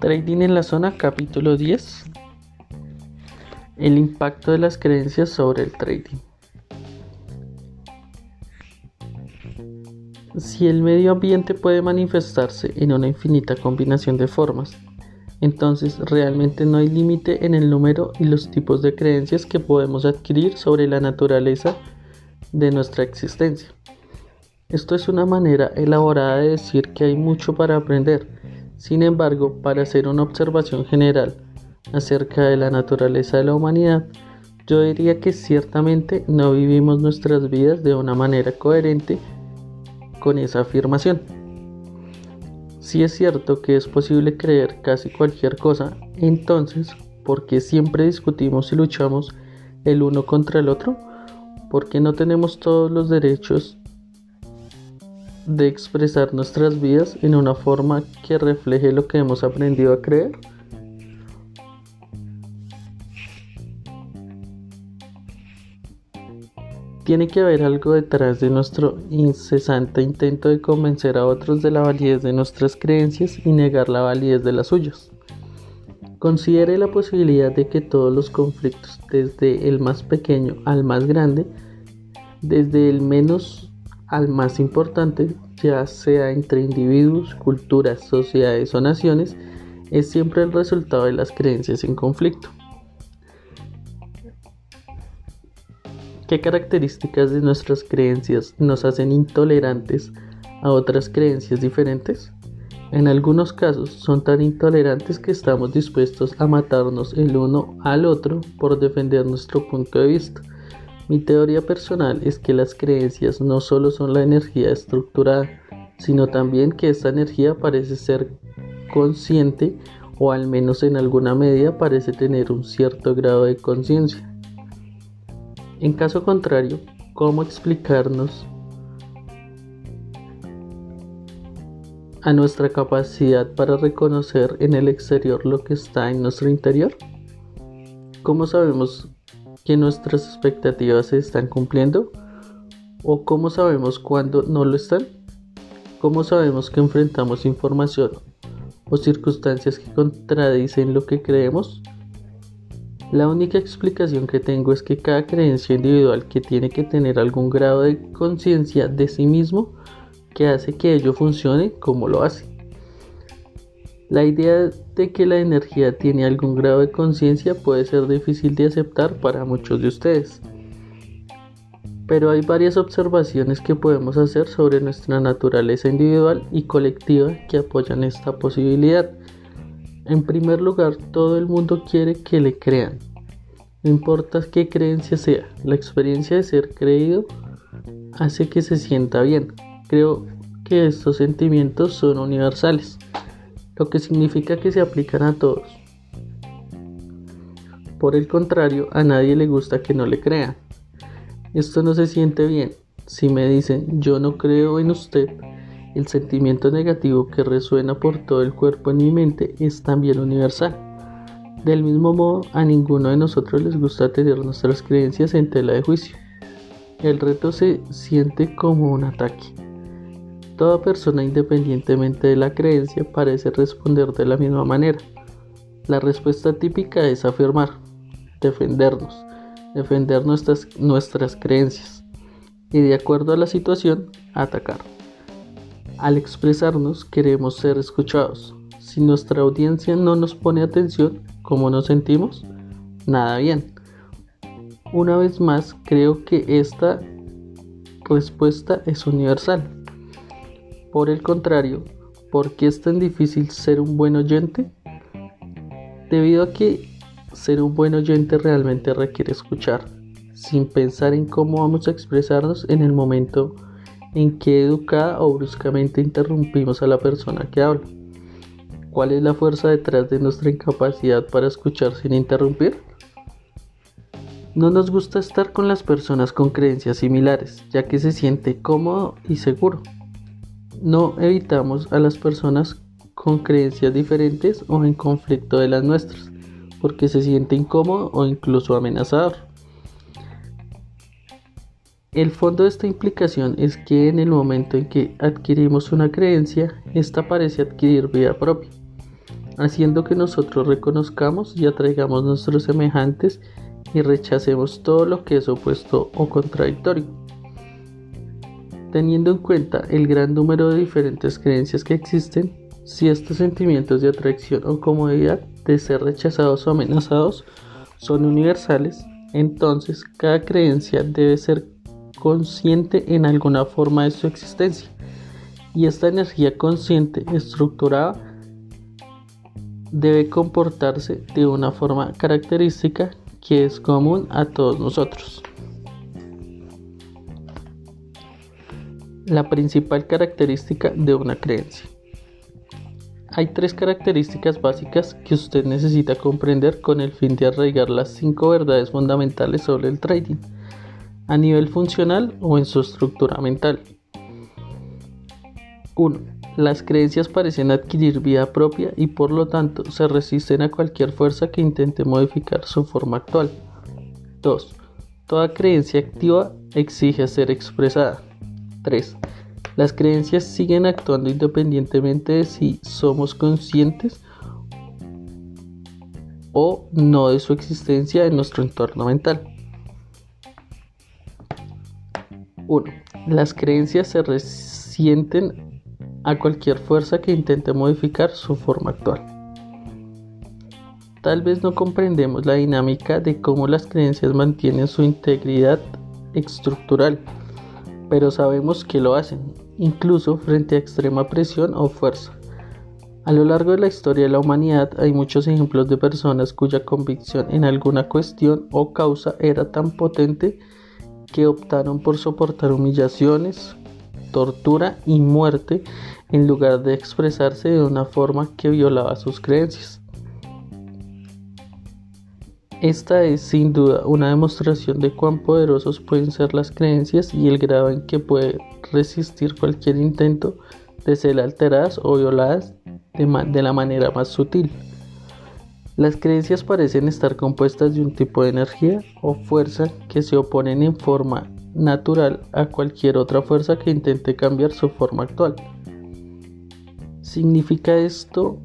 Trading en la zona capítulo 10 El impacto de las creencias sobre el trading. Si el medio ambiente puede manifestarse en una infinita combinación de formas, entonces realmente no hay límite en el número y los tipos de creencias que podemos adquirir sobre la naturaleza de nuestra existencia. Esto es una manera elaborada de decir que hay mucho para aprender. Sin embargo, para hacer una observación general acerca de la naturaleza de la humanidad, yo diría que ciertamente no vivimos nuestras vidas de una manera coherente con esa afirmación. Si es cierto que es posible creer casi cualquier cosa, entonces, ¿por qué siempre discutimos y luchamos el uno contra el otro? ¿Por qué no tenemos todos los derechos de expresar nuestras vidas en una forma que refleje lo que hemos aprendido a creer? Tiene que haber algo detrás de nuestro incesante intento de convencer a otros de la validez de nuestras creencias y negar la validez de las suyas. Considere la posibilidad de que todos los conflictos, desde el más pequeño al más grande, desde el menos al más importante, ya sea entre individuos, culturas, sociedades o naciones, es siempre el resultado de las creencias en conflicto. ¿Qué características de nuestras creencias nos hacen intolerantes a otras creencias diferentes? En algunos casos son tan intolerantes que estamos dispuestos a matarnos el uno al otro por defender nuestro punto de vista. Mi teoría personal es que las creencias no solo son la energía estructurada, sino también que esta energía parece ser consciente o al menos en alguna medida parece tener un cierto grado de conciencia. En caso contrario, ¿cómo explicarnos a nuestra capacidad para reconocer en el exterior lo que está en nuestro interior? ¿Cómo sabemos que nuestras expectativas se están cumpliendo? ¿O cómo sabemos cuándo no lo están? ¿Cómo sabemos que enfrentamos información o circunstancias que contradicen lo que creemos? La única explicación que tengo es que cada creencia individual que tiene que tener algún grado de conciencia de sí mismo que hace que ello funcione como lo hace. La idea de que la energía tiene algún grado de conciencia puede ser difícil de aceptar para muchos de ustedes. Pero hay varias observaciones que podemos hacer sobre nuestra naturaleza individual y colectiva que apoyan esta posibilidad. En primer lugar, todo el mundo quiere que le crean. No importa qué creencia sea, la experiencia de ser creído hace que se sienta bien. Creo que estos sentimientos son universales, lo que significa que se aplican a todos. Por el contrario, a nadie le gusta que no le crean. Esto no se siente bien. Si me dicen yo no creo en usted, el sentimiento negativo que resuena por todo el cuerpo en mi mente es también universal. Del mismo modo, a ninguno de nosotros les gusta tener nuestras creencias en tela de juicio. El reto se siente como un ataque. Toda persona, independientemente de la creencia, parece responder de la misma manera. La respuesta típica es afirmar, defendernos, defender nuestras, nuestras creencias y de acuerdo a la situación, atacar. Al expresarnos queremos ser escuchados. Si nuestra audiencia no nos pone atención, ¿cómo nos sentimos? Nada bien. Una vez más, creo que esta respuesta es universal. Por el contrario, ¿por qué es tan difícil ser un buen oyente? Debido a que ser un buen oyente realmente requiere escuchar, sin pensar en cómo vamos a expresarnos en el momento en qué educada o bruscamente interrumpimos a la persona que habla. ¿Cuál es la fuerza detrás de nuestra incapacidad para escuchar sin interrumpir? No nos gusta estar con las personas con creencias similares, ya que se siente cómodo y seguro. No evitamos a las personas con creencias diferentes o en conflicto de las nuestras, porque se siente incómodo o incluso amenazador. El fondo de esta implicación es que en el momento en que adquirimos una creencia, esta parece adquirir vida propia, haciendo que nosotros reconozcamos y atraigamos nuestros semejantes y rechacemos todo lo que es opuesto o contradictorio. Teniendo en cuenta el gran número de diferentes creencias que existen, si estos sentimientos de atracción o comodidad de ser rechazados o amenazados son universales, entonces cada creencia debe ser consciente en alguna forma de su existencia. Y esta energía consciente estructurada debe comportarse de una forma característica que es común a todos nosotros. La principal característica de una creencia. Hay tres características básicas que usted necesita comprender con el fin de arraigar las cinco verdades fundamentales sobre el trading a nivel funcional o en su estructura mental. 1. Las creencias parecen adquirir vida propia y por lo tanto se resisten a cualquier fuerza que intente modificar su forma actual. 2. Toda creencia activa exige ser expresada. 3. Las creencias siguen actuando independientemente de si somos conscientes o no de su existencia en nuestro entorno mental. 1. Las creencias se resienten a cualquier fuerza que intente modificar su forma actual. Tal vez no comprendemos la dinámica de cómo las creencias mantienen su integridad estructural, pero sabemos que lo hacen, incluso frente a extrema presión o fuerza. A lo largo de la historia de la humanidad hay muchos ejemplos de personas cuya convicción en alguna cuestión o causa era tan potente que optaron por soportar humillaciones, tortura y muerte en lugar de expresarse de una forma que violaba sus creencias. Esta es sin duda una demostración de cuán poderosos pueden ser las creencias y el grado en que puede resistir cualquier intento de ser alteradas o violadas de, de la manera más sutil. Las creencias parecen estar compuestas de un tipo de energía o fuerza que se oponen en forma natural a cualquier otra fuerza que intente cambiar su forma actual. ¿Significa esto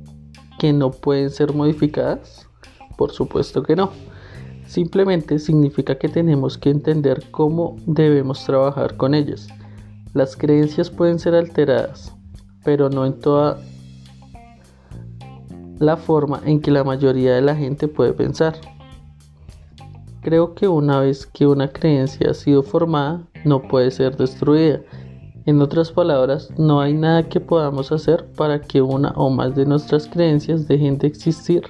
que no pueden ser modificadas? Por supuesto que no. Simplemente significa que tenemos que entender cómo debemos trabajar con ellas. Las creencias pueden ser alteradas, pero no en toda la forma en que la mayoría de la gente puede pensar. Creo que una vez que una creencia ha sido formada, no puede ser destruida. En otras palabras, no hay nada que podamos hacer para que una o más de nuestras creencias dejen de existir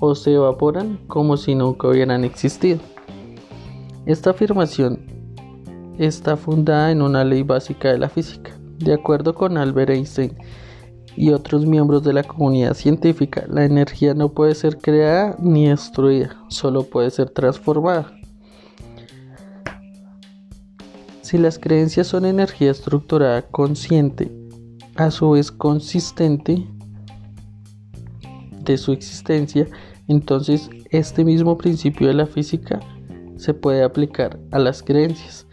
o se evaporan como si nunca hubieran existido. Esta afirmación está fundada en una ley básica de la física. De acuerdo con Albert Einstein, y otros miembros de la comunidad científica, la energía no puede ser creada ni destruida, solo puede ser transformada. Si las creencias son energía estructurada consciente, a su vez consistente de su existencia, entonces este mismo principio de la física se puede aplicar a las creencias,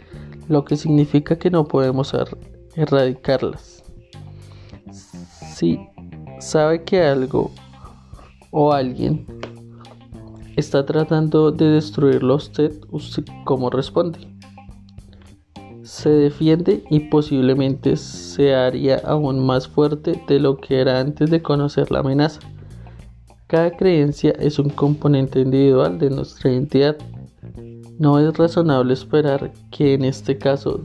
lo que significa que no podemos er-, erradicarlas si sabe que algo o alguien está tratando de destruirlo a usted, usted cómo responde. Se defiende y posiblemente se haría aún más fuerte de lo que era antes de conocer la amenaza. Cada creencia es un componente individual de nuestra identidad. No es razonable esperar que en este caso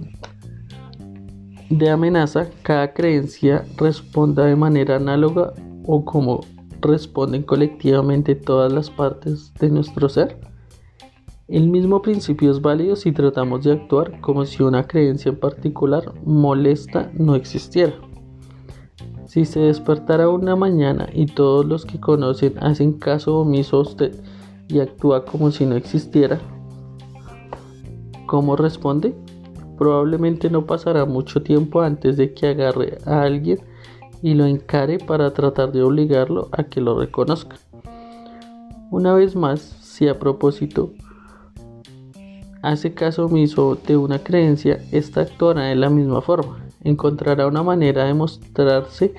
de amenaza, cada creencia responda de manera análoga o como responden colectivamente todas las partes de nuestro ser. El mismo principio es válido si tratamos de actuar como si una creencia en particular molesta no existiera. Si se despertara una mañana y todos los que conocen hacen caso omiso a usted y actúa como si no existiera, ¿cómo responde? Probablemente no pasará mucho tiempo antes de que agarre a alguien y lo encare para tratar de obligarlo a que lo reconozca. Una vez más, si a propósito hace caso omiso de una creencia, esta actuará de la misma forma. Encontrará una manera de mostrarse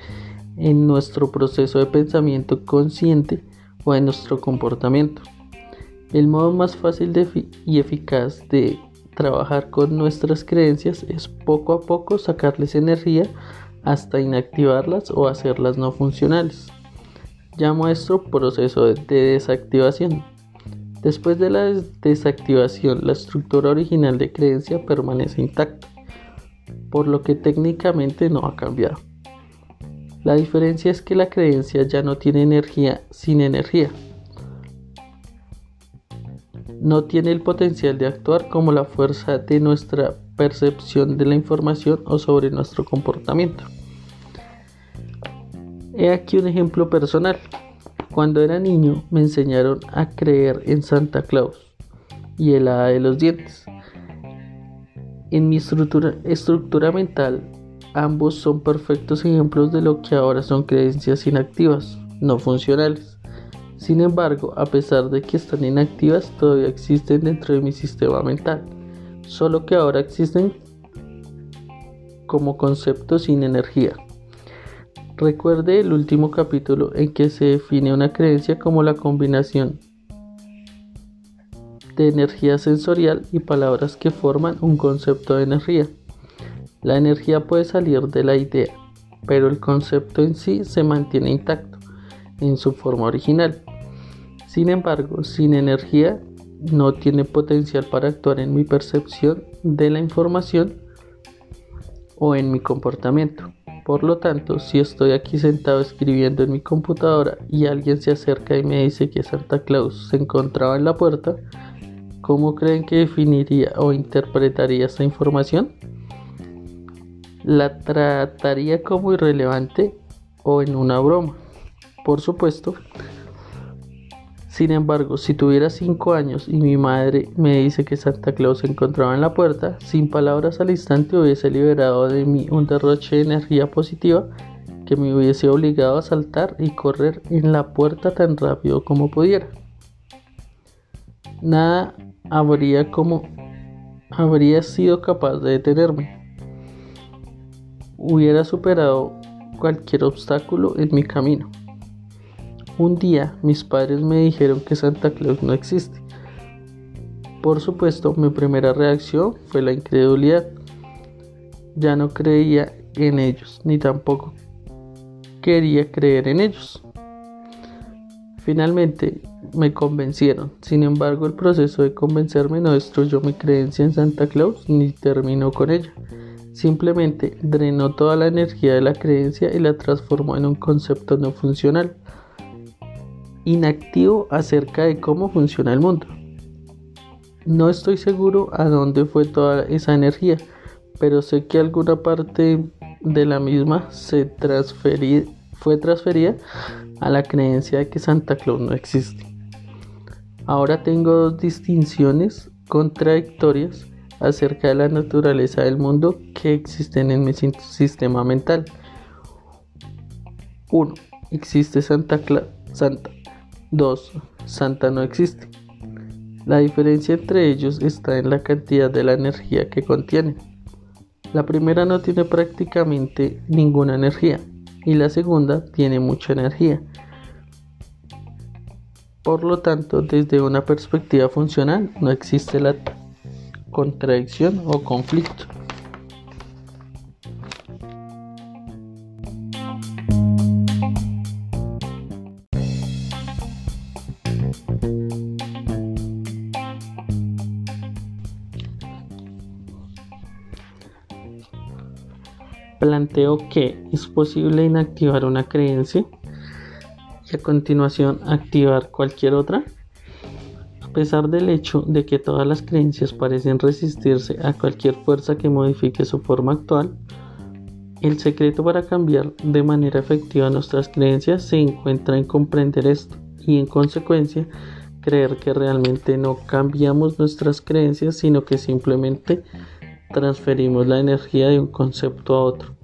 en nuestro proceso de pensamiento consciente o en nuestro comportamiento. El modo más fácil y eficaz de trabajar con nuestras creencias es poco a poco sacarles energía hasta inactivarlas o hacerlas no funcionales. Llamo a esto proceso de desactivación. Después de la desactivación, la estructura original de creencia permanece intacta, por lo que técnicamente no ha cambiado. La diferencia es que la creencia ya no tiene energía sin energía. No tiene el potencial de actuar como la fuerza de nuestra percepción de la información o sobre nuestro comportamiento. He aquí un ejemplo personal. Cuando era niño me enseñaron a creer en Santa Claus y el hada de los dientes. En mi estructura, estructura mental, ambos son perfectos ejemplos de lo que ahora son creencias inactivas, no funcionales. Sin embargo, a pesar de que están inactivas, todavía existen dentro de mi sistema mental, solo que ahora existen como conceptos sin energía. Recuerde el último capítulo en que se define una creencia como la combinación de energía sensorial y palabras que forman un concepto de energía. La energía puede salir de la idea, pero el concepto en sí se mantiene intacto en su forma original. Sin embargo, sin energía no tiene potencial para actuar en mi percepción de la información o en mi comportamiento. Por lo tanto, si estoy aquí sentado escribiendo en mi computadora y alguien se acerca y me dice que Santa Claus se encontraba en la puerta, ¿cómo creen que definiría o interpretaría esta información? ¿La trataría como irrelevante o en una broma? Por supuesto. Sin embargo, si tuviera 5 años y mi madre me dice que Santa Claus se encontraba en la puerta, sin palabras al instante hubiese liberado de mí un derroche de energía positiva que me hubiese obligado a saltar y correr en la puerta tan rápido como pudiera. Nada habría como habría sido capaz de detenerme. Hubiera superado cualquier obstáculo en mi camino. Un día mis padres me dijeron que Santa Claus no existe. Por supuesto, mi primera reacción fue la incredulidad. Ya no creía en ellos, ni tampoco quería creer en ellos. Finalmente me convencieron. Sin embargo, el proceso de convencerme no destruyó mi creencia en Santa Claus ni terminó con ella. Simplemente drenó toda la energía de la creencia y la transformó en un concepto no funcional inactivo acerca de cómo funciona el mundo. No estoy seguro a dónde fue toda esa energía, pero sé que alguna parte de la misma se fue transferida a la creencia de que Santa Claus no existe. Ahora tengo dos distinciones contradictorias acerca de la naturaleza del mundo que existen en mi sistema mental. 1. Existe Santa, Santa 2. Santa no existe. La diferencia entre ellos está en la cantidad de la energía que contienen. La primera no tiene prácticamente ninguna energía y la segunda tiene mucha energía. Por lo tanto, desde una perspectiva funcional no existe la contradicción o conflicto. Que es posible inactivar una creencia y a continuación activar cualquier otra. A pesar del hecho de que todas las creencias parecen resistirse a cualquier fuerza que modifique su forma actual, el secreto para cambiar de manera efectiva nuestras creencias se encuentra en comprender esto y en consecuencia creer que realmente no cambiamos nuestras creencias, sino que simplemente transferimos la energía de un concepto a otro.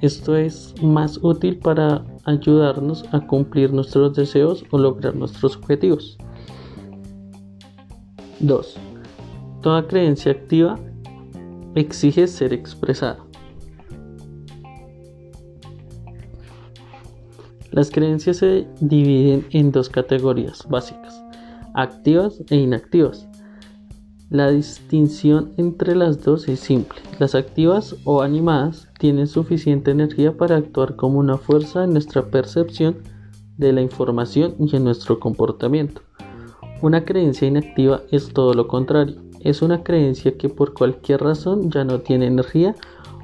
Esto es más útil para ayudarnos a cumplir nuestros deseos o lograr nuestros objetivos. 2. Toda creencia activa exige ser expresada. Las creencias se dividen en dos categorías básicas, activas e inactivas. La distinción entre las dos es simple. Las activas o animadas tienen suficiente energía para actuar como una fuerza en nuestra percepción de la información y en nuestro comportamiento. Una creencia inactiva es todo lo contrario. Es una creencia que por cualquier razón ya no tiene energía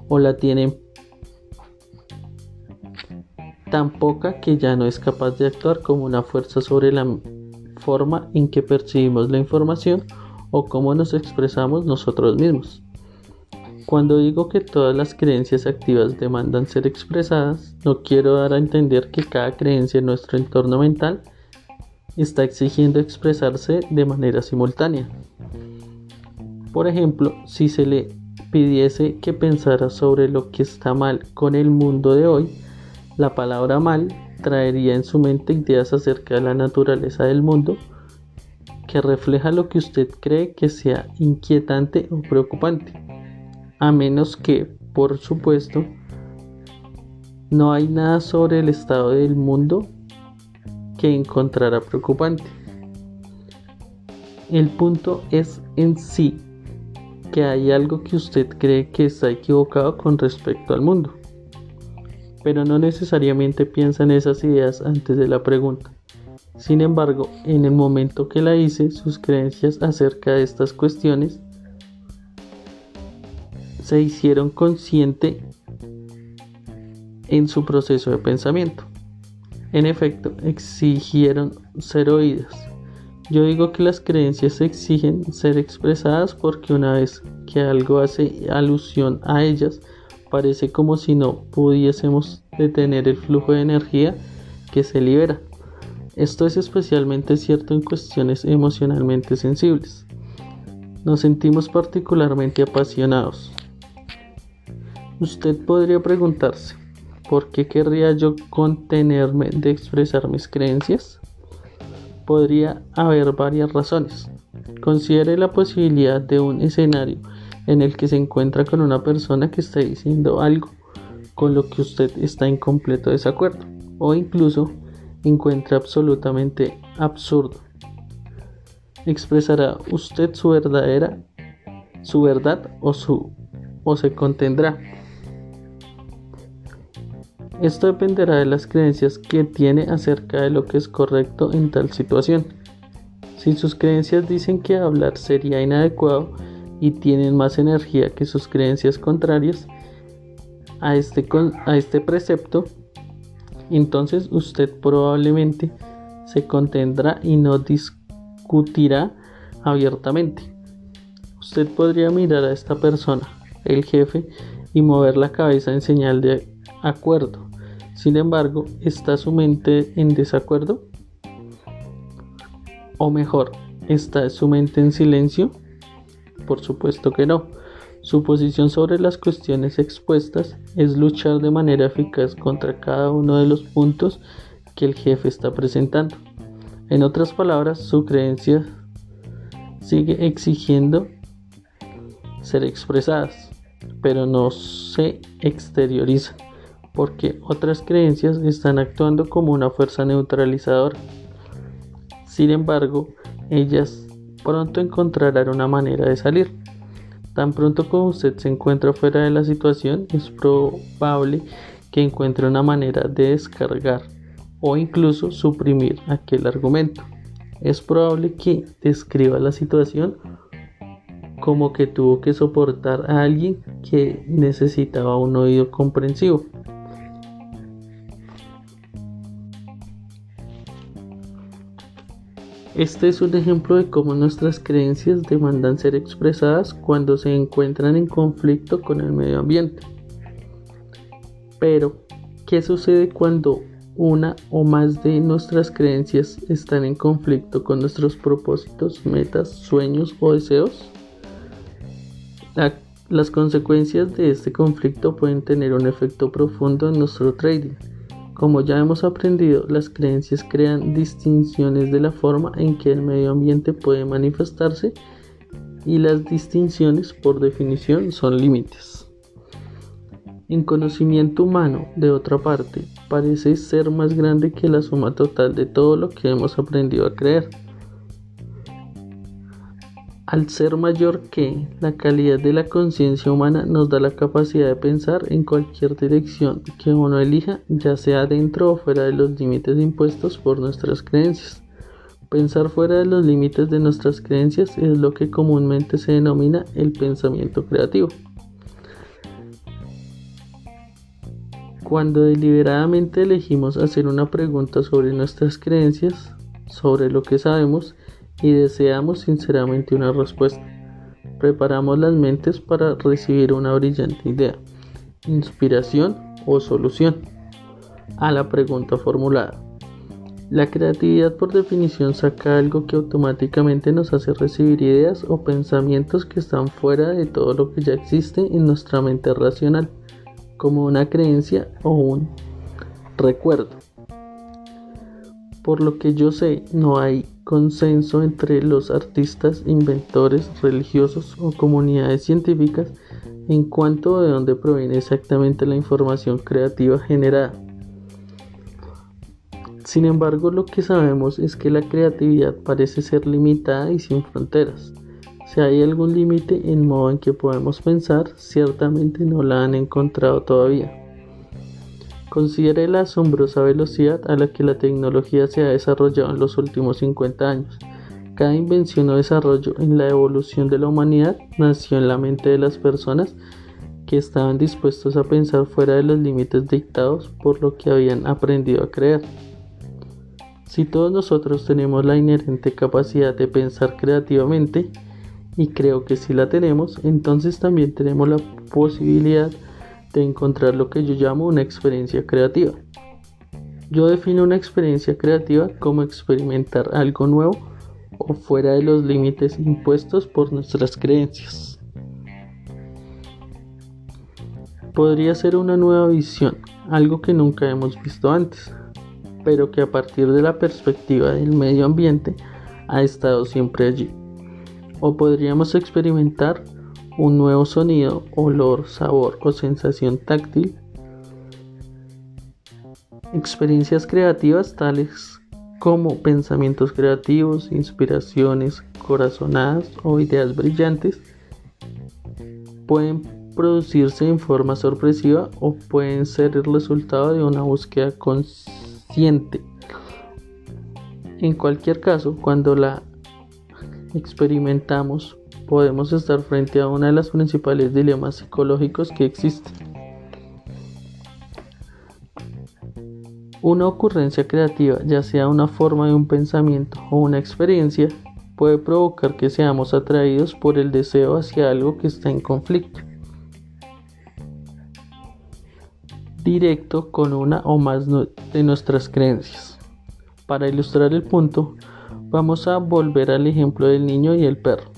o la tiene tan poca que ya no es capaz de actuar como una fuerza sobre la forma en que percibimos la información o cómo nos expresamos nosotros mismos. Cuando digo que todas las creencias activas demandan ser expresadas, no quiero dar a entender que cada creencia en nuestro entorno mental está exigiendo expresarse de manera simultánea. Por ejemplo, si se le pidiese que pensara sobre lo que está mal con el mundo de hoy, la palabra mal traería en su mente ideas acerca de la naturaleza del mundo que refleja lo que usted cree que sea inquietante o preocupante a menos que, por supuesto, no hay nada sobre el estado del mundo que encontrara preocupante. El punto es en sí que hay algo que usted cree que está equivocado con respecto al mundo, pero no necesariamente piensa en esas ideas antes de la pregunta. Sin embargo, en el momento que la hice, sus creencias acerca de estas cuestiones se hicieron consciente en su proceso de pensamiento. En efecto, exigieron ser oídas. Yo digo que las creencias exigen ser expresadas porque una vez que algo hace alusión a ellas, parece como si no pudiésemos detener el flujo de energía que se libera. Esto es especialmente cierto en cuestiones emocionalmente sensibles. Nos sentimos particularmente apasionados, Usted podría preguntarse, ¿por qué querría yo contenerme de expresar mis creencias? Podría haber varias razones. Considere la posibilidad de un escenario en el que se encuentra con una persona que está diciendo algo con lo que usted está en completo desacuerdo o incluso encuentra absolutamente absurdo. ¿Expresará usted su verdadera, su verdad o su o se contendrá? Esto dependerá de las creencias que tiene acerca de lo que es correcto en tal situación. Si sus creencias dicen que hablar sería inadecuado y tienen más energía que sus creencias contrarias a este, a este precepto, entonces usted probablemente se contendrá y no discutirá abiertamente. Usted podría mirar a esta persona, el jefe, y mover la cabeza en señal de acuerdo. Sin embargo, ¿está su mente en desacuerdo? O mejor, ¿está su mente en silencio? Por supuesto que no. Su posición sobre las cuestiones expuestas es luchar de manera eficaz contra cada uno de los puntos que el jefe está presentando. En otras palabras, su creencia sigue exigiendo ser expresadas, pero no se exteriorizan porque otras creencias están actuando como una fuerza neutralizadora. Sin embargo, ellas pronto encontrarán una manera de salir. Tan pronto como usted se encuentra fuera de la situación, es probable que encuentre una manera de descargar o incluso suprimir aquel argumento. Es probable que describa la situación como que tuvo que soportar a alguien que necesitaba un oído comprensivo. Este es un ejemplo de cómo nuestras creencias demandan ser expresadas cuando se encuentran en conflicto con el medio ambiente. Pero, ¿qué sucede cuando una o más de nuestras creencias están en conflicto con nuestros propósitos, metas, sueños o deseos? las consecuencias de este conflicto pueden tener un efecto profundo en nuestro trading como ya hemos aprendido, las creencias crean distinciones de la forma en que el medio ambiente puede manifestarse y las distinciones por definición son límites. En conocimiento humano, de otra parte, parece ser más grande que la suma total de todo lo que hemos aprendido a creer. Al ser mayor que la calidad de la conciencia humana nos da la capacidad de pensar en cualquier dirección que uno elija, ya sea dentro o fuera de los límites impuestos por nuestras creencias. Pensar fuera de los límites de nuestras creencias es lo que comúnmente se denomina el pensamiento creativo. Cuando deliberadamente elegimos hacer una pregunta sobre nuestras creencias, sobre lo que sabemos y deseamos sinceramente una respuesta, preparamos las mentes para recibir una brillante idea, inspiración o solución a la pregunta formulada. La creatividad por definición saca algo que automáticamente nos hace recibir ideas o pensamientos que están fuera de todo lo que ya existe en nuestra mente racional como una creencia o un recuerdo. Por lo que yo sé, no hay consenso entre los artistas, inventores, religiosos o comunidades científicas en cuanto de dónde proviene exactamente la información creativa generada. Sin embargo, lo que sabemos es que la creatividad parece ser limitada y sin fronteras. Si hay algún límite en modo en que podemos pensar, ciertamente no la han encontrado todavía. Considere la asombrosa velocidad a la que la tecnología se ha desarrollado en los últimos 50 años. Cada invención o desarrollo en la evolución de la humanidad nació en la mente de las personas que estaban dispuestos a pensar fuera de los límites dictados por lo que habían aprendido a creer. Si todos nosotros tenemos la inherente capacidad de pensar creativamente, y creo que si la tenemos, entonces también tenemos la posibilidad encontrar lo que yo llamo una experiencia creativa. Yo defino una experiencia creativa como experimentar algo nuevo o fuera de los límites impuestos por nuestras creencias. Podría ser una nueva visión, algo que nunca hemos visto antes, pero que a partir de la perspectiva del medio ambiente ha estado siempre allí o podríamos experimentar un nuevo sonido, olor, sabor o sensación táctil. Experiencias creativas tales como pensamientos creativos, inspiraciones corazonadas o ideas brillantes pueden producirse en forma sorpresiva o pueden ser el resultado de una búsqueda consciente. En cualquier caso, cuando la experimentamos, podemos estar frente a uno de los principales dilemas psicológicos que existen. Una ocurrencia creativa, ya sea una forma de un pensamiento o una experiencia, puede provocar que seamos atraídos por el deseo hacia algo que está en conflicto. directo con una o más de nuestras creencias. Para ilustrar el punto, Vamos a volver al ejemplo del niño y el perro.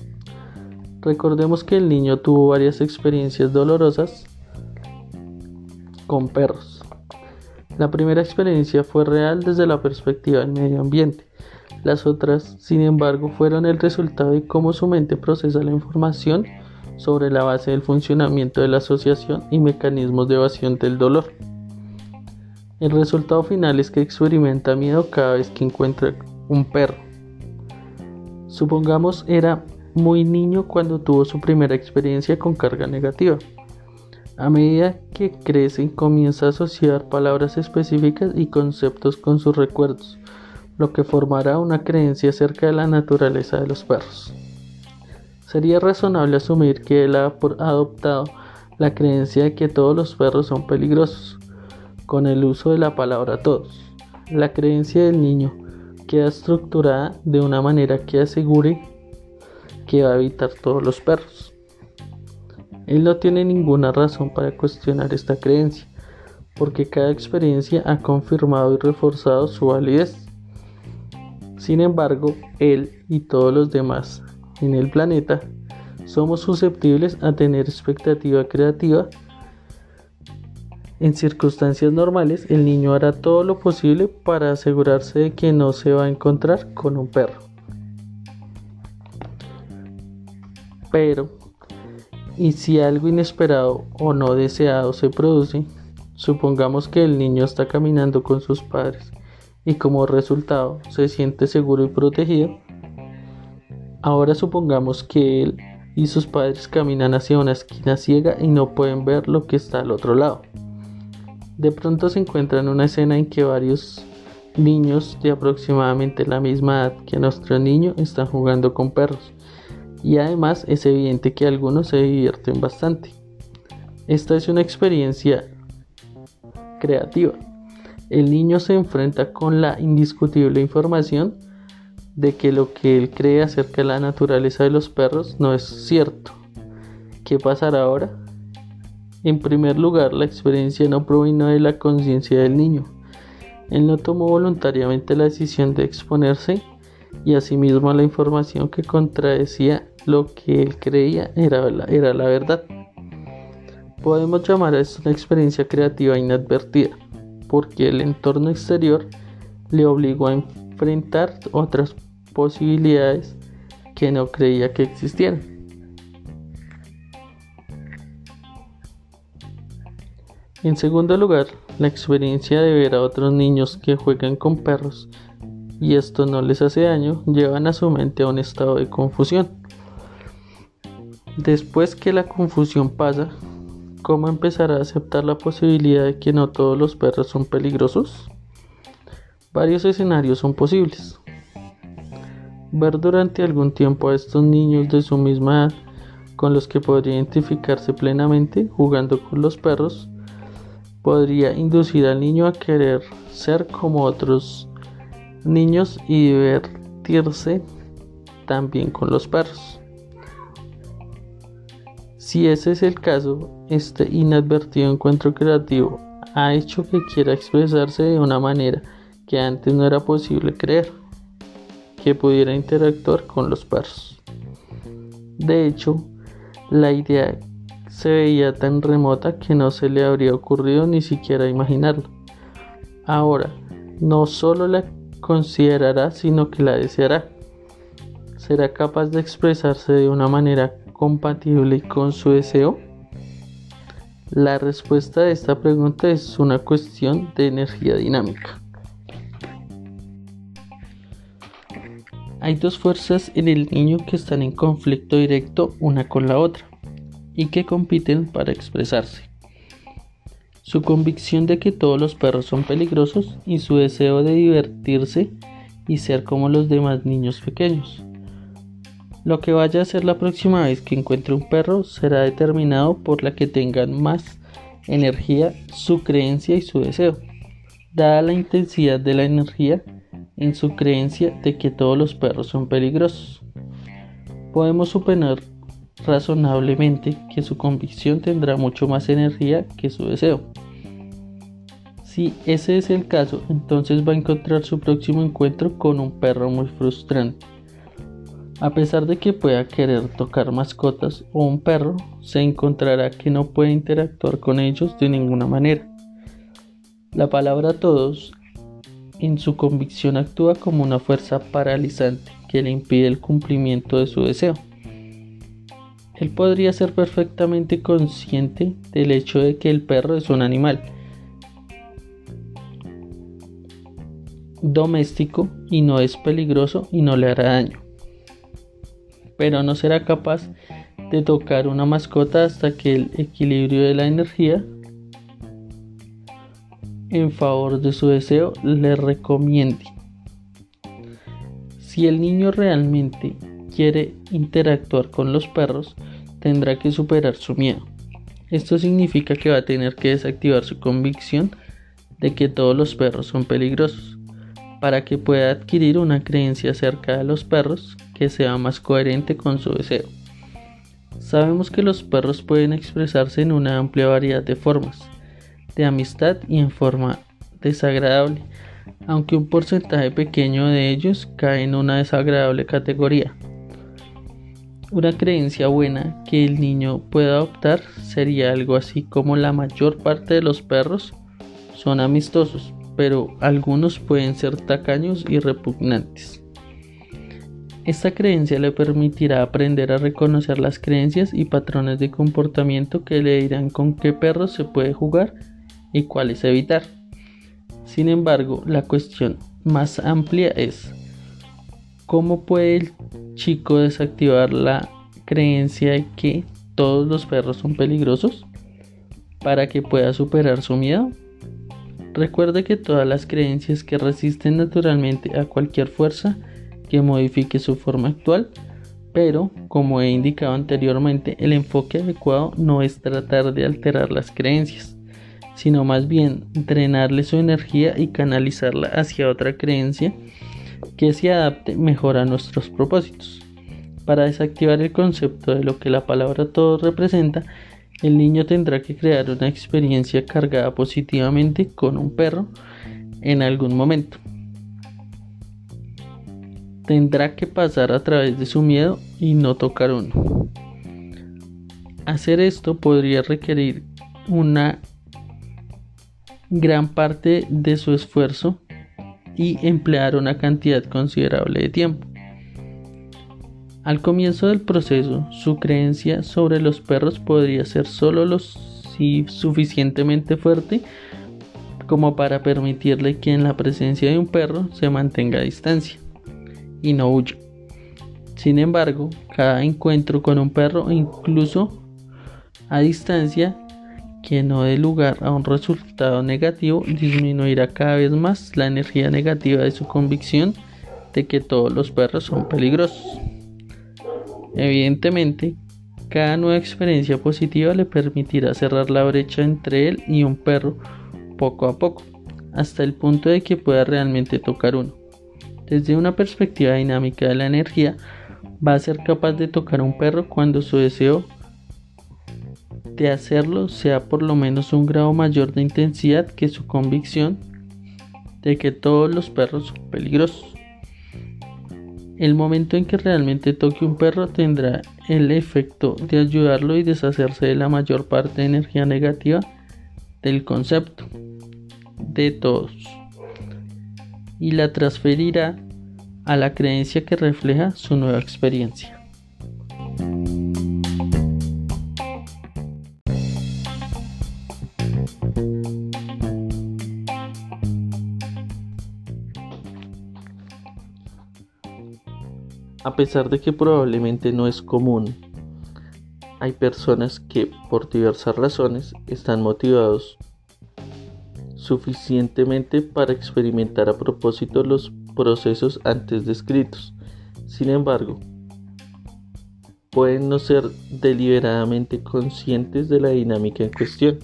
Recordemos que el niño tuvo varias experiencias dolorosas con perros. La primera experiencia fue real desde la perspectiva del medio ambiente. Las otras, sin embargo, fueron el resultado de cómo su mente procesa la información sobre la base del funcionamiento de la asociación y mecanismos de evasión del dolor. El resultado final es que experimenta miedo cada vez que encuentra un perro. Supongamos era muy niño cuando tuvo su primera experiencia con carga negativa. A medida que crece comienza a asociar palabras específicas y conceptos con sus recuerdos, lo que formará una creencia acerca de la naturaleza de los perros. Sería razonable asumir que él ha adoptado la creencia de que todos los perros son peligrosos, con el uso de la palabra todos. La creencia del niño queda estructurada de una manera que asegure que va a evitar todos los perros. Él no tiene ninguna razón para cuestionar esta creencia, porque cada experiencia ha confirmado y reforzado su validez. Sin embargo, él y todos los demás en el planeta somos susceptibles a tener expectativa creativa en circunstancias normales, el niño hará todo lo posible para asegurarse de que no se va a encontrar con un perro. Pero, ¿y si algo inesperado o no deseado se produce? Supongamos que el niño está caminando con sus padres y como resultado se siente seguro y protegido. Ahora supongamos que él y sus padres caminan hacia una esquina ciega y no pueden ver lo que está al otro lado. De pronto se encuentran una escena en que varios niños de aproximadamente la misma edad que nuestro niño están jugando con perros y además es evidente que algunos se divierten bastante. Esta es una experiencia creativa. El niño se enfrenta con la indiscutible información de que lo que él cree acerca de la naturaleza de los perros no es cierto. ¿Qué pasará ahora? En primer lugar, la experiencia no provino de la conciencia del niño. Él no tomó voluntariamente la decisión de exponerse y asimismo la información que contradecía lo que él creía era la, era la verdad. Podemos llamar a esto una experiencia creativa inadvertida, porque el entorno exterior le obligó a enfrentar otras posibilidades que no creía que existieran. En segundo lugar, la experiencia de ver a otros niños que juegan con perros y esto no les hace daño llevan a su mente a un estado de confusión. Después que la confusión pasa, ¿cómo empezar a aceptar la posibilidad de que no todos los perros son peligrosos? Varios escenarios son posibles. Ver durante algún tiempo a estos niños de su misma edad con los que podría identificarse plenamente jugando con los perros podría inducir al niño a querer ser como otros niños y divertirse también con los perros. Si ese es el caso, este inadvertido encuentro creativo ha hecho que quiera expresarse de una manera que antes no era posible creer, que pudiera interactuar con los perros. De hecho, la idea se veía tan remota que no se le habría ocurrido ni siquiera imaginarlo. Ahora, no solo la considerará, sino que la deseará. ¿Será capaz de expresarse de una manera compatible con su deseo? La respuesta a esta pregunta es una cuestión de energía dinámica. Hay dos fuerzas en el niño que están en conflicto directo una con la otra y que compiten para expresarse. Su convicción de que todos los perros son peligrosos y su deseo de divertirse y ser como los demás niños pequeños. Lo que vaya a ser la próxima vez que encuentre un perro será determinado por la que tengan más energía, su creencia y su deseo. Dada la intensidad de la energía en su creencia de que todos los perros son peligrosos, podemos suponer razonablemente que su convicción tendrá mucho más energía que su deseo. Si ese es el caso, entonces va a encontrar su próximo encuentro con un perro muy frustrante a pesar de que pueda querer tocar mascotas o un perro, se encontrará que no puede interactuar con ellos de ninguna manera. La palabra todos en su convicción actúa como una fuerza paralizante que le impide el cumplimiento de su deseo. Él podría ser perfectamente consciente del hecho de que el perro es un animal doméstico y no es peligroso y no le hará daño pero no será capaz de tocar una mascota hasta que el equilibrio de la energía en favor de su deseo le recomiende. Si el niño realmente quiere interactuar con los perros, tendrá que superar su miedo. Esto significa que va a tener que desactivar su convicción de que todos los perros son peligrosos para que pueda adquirir una creencia acerca de los perros que sea más coherente con su deseo. Sabemos que los perros pueden expresarse en una amplia variedad de formas, de amistad y en forma desagradable, aunque un porcentaje pequeño de ellos cae en una desagradable categoría. Una creencia buena que el niño pueda adoptar sería algo así como la mayor parte de los perros son amistosos, pero algunos pueden ser tacaños y repugnantes. Esta creencia le permitirá aprender a reconocer las creencias y patrones de comportamiento que le dirán con qué perros se puede jugar y cuáles evitar. Sin embargo, la cuestión más amplia es ¿cómo puede el chico desactivar la creencia de que todos los perros son peligrosos para que pueda superar su miedo? Recuerde que todas las creencias que resisten naturalmente a cualquier fuerza que modifique su forma actual, pero como he indicado anteriormente, el enfoque adecuado no es tratar de alterar las creencias, sino más bien drenarle su energía y canalizarla hacia otra creencia que se adapte mejor a nuestros propósitos. Para desactivar el concepto de lo que la palabra todo representa, el niño tendrá que crear una experiencia cargada positivamente con un perro en algún momento tendrá que pasar a través de su miedo y no tocar uno. Hacer esto podría requerir una gran parte de su esfuerzo y emplear una cantidad considerable de tiempo. Al comienzo del proceso, su creencia sobre los perros podría ser solo lo suficientemente fuerte como para permitirle que en la presencia de un perro se mantenga a distancia y no huye. Sin embargo, cada encuentro con un perro, incluso a distancia, que no dé lugar a un resultado negativo, disminuirá cada vez más la energía negativa de su convicción de que todos los perros son peligrosos. Evidentemente, cada nueva experiencia positiva le permitirá cerrar la brecha entre él y un perro poco a poco, hasta el punto de que pueda realmente tocar uno. Desde una perspectiva dinámica de la energía, va a ser capaz de tocar un perro cuando su deseo de hacerlo sea por lo menos un grado mayor de intensidad que su convicción de que todos los perros son peligrosos. El momento en que realmente toque un perro tendrá el efecto de ayudarlo y deshacerse de la mayor parte de energía negativa del concepto de todos y la transferirá a la creencia que refleja su nueva experiencia. A pesar de que probablemente no es común, hay personas que por diversas razones están motivados suficientemente para experimentar a propósito los procesos antes descritos. Sin embargo, pueden no ser deliberadamente conscientes de la dinámica en cuestión.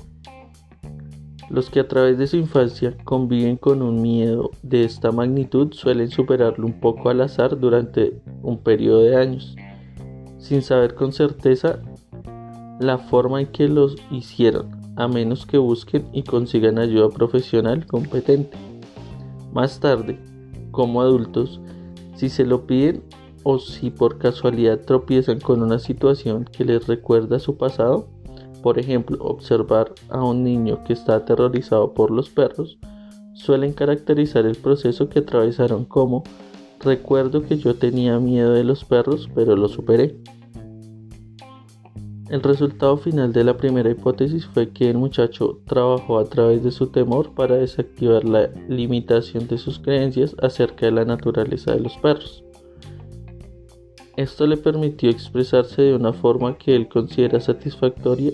Los que a través de su infancia conviven con un miedo de esta magnitud suelen superarlo un poco al azar durante un periodo de años, sin saber con certeza la forma en que los hicieron a menos que busquen y consigan ayuda profesional competente. Más tarde, como adultos, si se lo piden o si por casualidad tropiezan con una situación que les recuerda su pasado, por ejemplo, observar a un niño que está aterrorizado por los perros, suelen caracterizar el proceso que atravesaron como recuerdo que yo tenía miedo de los perros, pero lo superé. El resultado final de la primera hipótesis fue que el muchacho trabajó a través de su temor para desactivar la limitación de sus creencias acerca de la naturaleza de los perros. Esto le permitió expresarse de una forma que él considera satisfactoria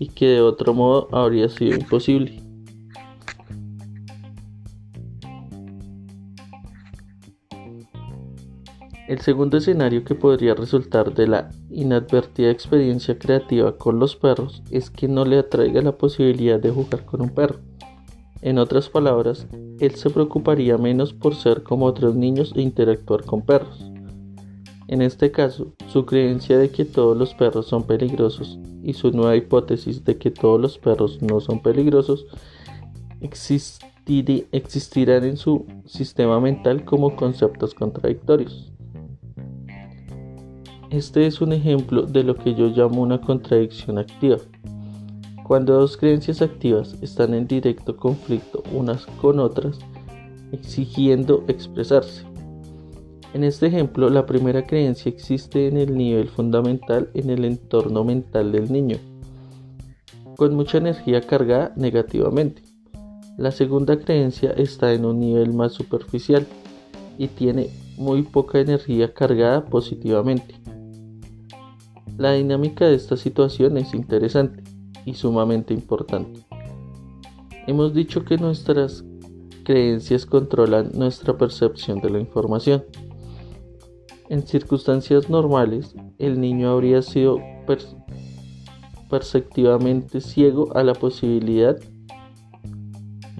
y que de otro modo habría sido imposible. El segundo escenario que podría resultar de la inadvertida experiencia creativa con los perros es que no le atraiga la posibilidad de jugar con un perro. En otras palabras, él se preocuparía menos por ser como otros niños e interactuar con perros. En este caso, su creencia de que todos los perros son peligrosos y su nueva hipótesis de que todos los perros no son peligrosos existirán en su sistema mental como conceptos contradictorios. Este es un ejemplo de lo que yo llamo una contradicción activa. Cuando dos creencias activas están en directo conflicto unas con otras, exigiendo expresarse. En este ejemplo, la primera creencia existe en el nivel fundamental en el entorno mental del niño, con mucha energía cargada negativamente. La segunda creencia está en un nivel más superficial y tiene muy poca energía cargada positivamente. La dinámica de esta situación es interesante y sumamente importante. Hemos dicho que nuestras creencias controlan nuestra percepción de la información. En circunstancias normales, el niño habría sido perceptivamente ciego a la posibilidad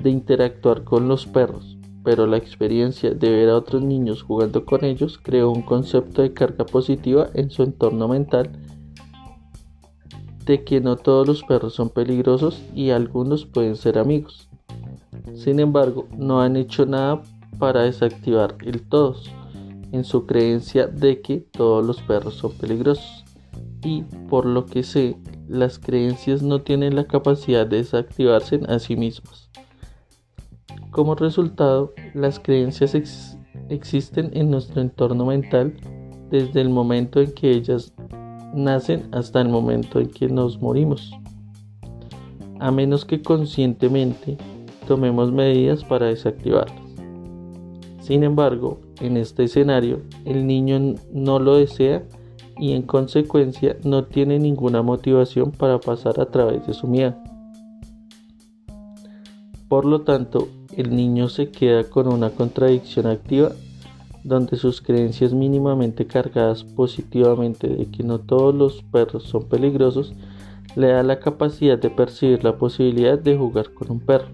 de interactuar con los perros, pero la experiencia de ver a otros niños jugando con ellos creó un concepto de carga positiva en su entorno mental de que no todos los perros son peligrosos y algunos pueden ser amigos. Sin embargo, no han hecho nada para desactivar el todos en su creencia de que todos los perros son peligrosos. Y por lo que sé, las creencias no tienen la capacidad de desactivarse a sí mismas. Como resultado, las creencias existen en nuestro entorno mental desde el momento en que ellas nacen hasta el momento en que nos morimos, a menos que conscientemente tomemos medidas para desactivarlas. Sin embargo, en este escenario, el niño no lo desea y en consecuencia no tiene ninguna motivación para pasar a través de su miedo. Por lo tanto, el niño se queda con una contradicción activa donde sus creencias mínimamente cargadas positivamente de que no todos los perros son peligrosos le da la capacidad de percibir la posibilidad de jugar con un perro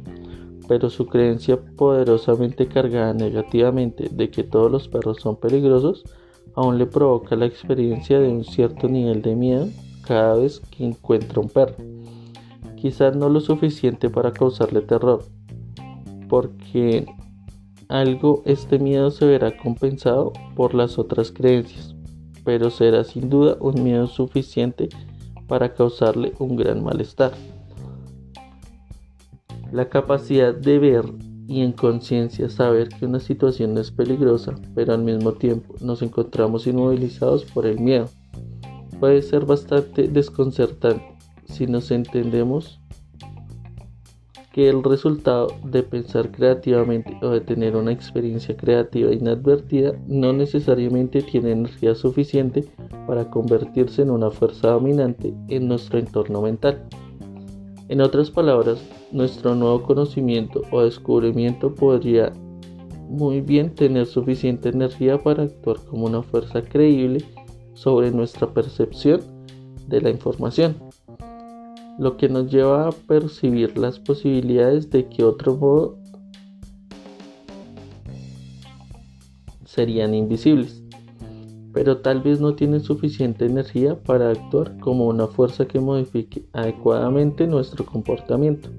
pero su creencia poderosamente cargada negativamente de que todos los perros son peligrosos aún le provoca la experiencia de un cierto nivel de miedo cada vez que encuentra un perro. Quizás no lo suficiente para causarle terror, porque algo este miedo se verá compensado por las otras creencias, pero será sin duda un miedo suficiente para causarle un gran malestar. La capacidad de ver y en conciencia saber que una situación es peligrosa, pero al mismo tiempo nos encontramos inmovilizados por el miedo, puede ser bastante desconcertante si nos entendemos que el resultado de pensar creativamente o de tener una experiencia creativa inadvertida no necesariamente tiene energía suficiente para convertirse en una fuerza dominante en nuestro entorno mental. En otras palabras, nuestro nuevo conocimiento o descubrimiento podría muy bien tener suficiente energía para actuar como una fuerza creíble sobre nuestra percepción de la información, lo que nos lleva a percibir las posibilidades de que otro modo serían invisibles pero tal vez no tienen suficiente energía para actuar como una fuerza que modifique adecuadamente nuestro comportamiento.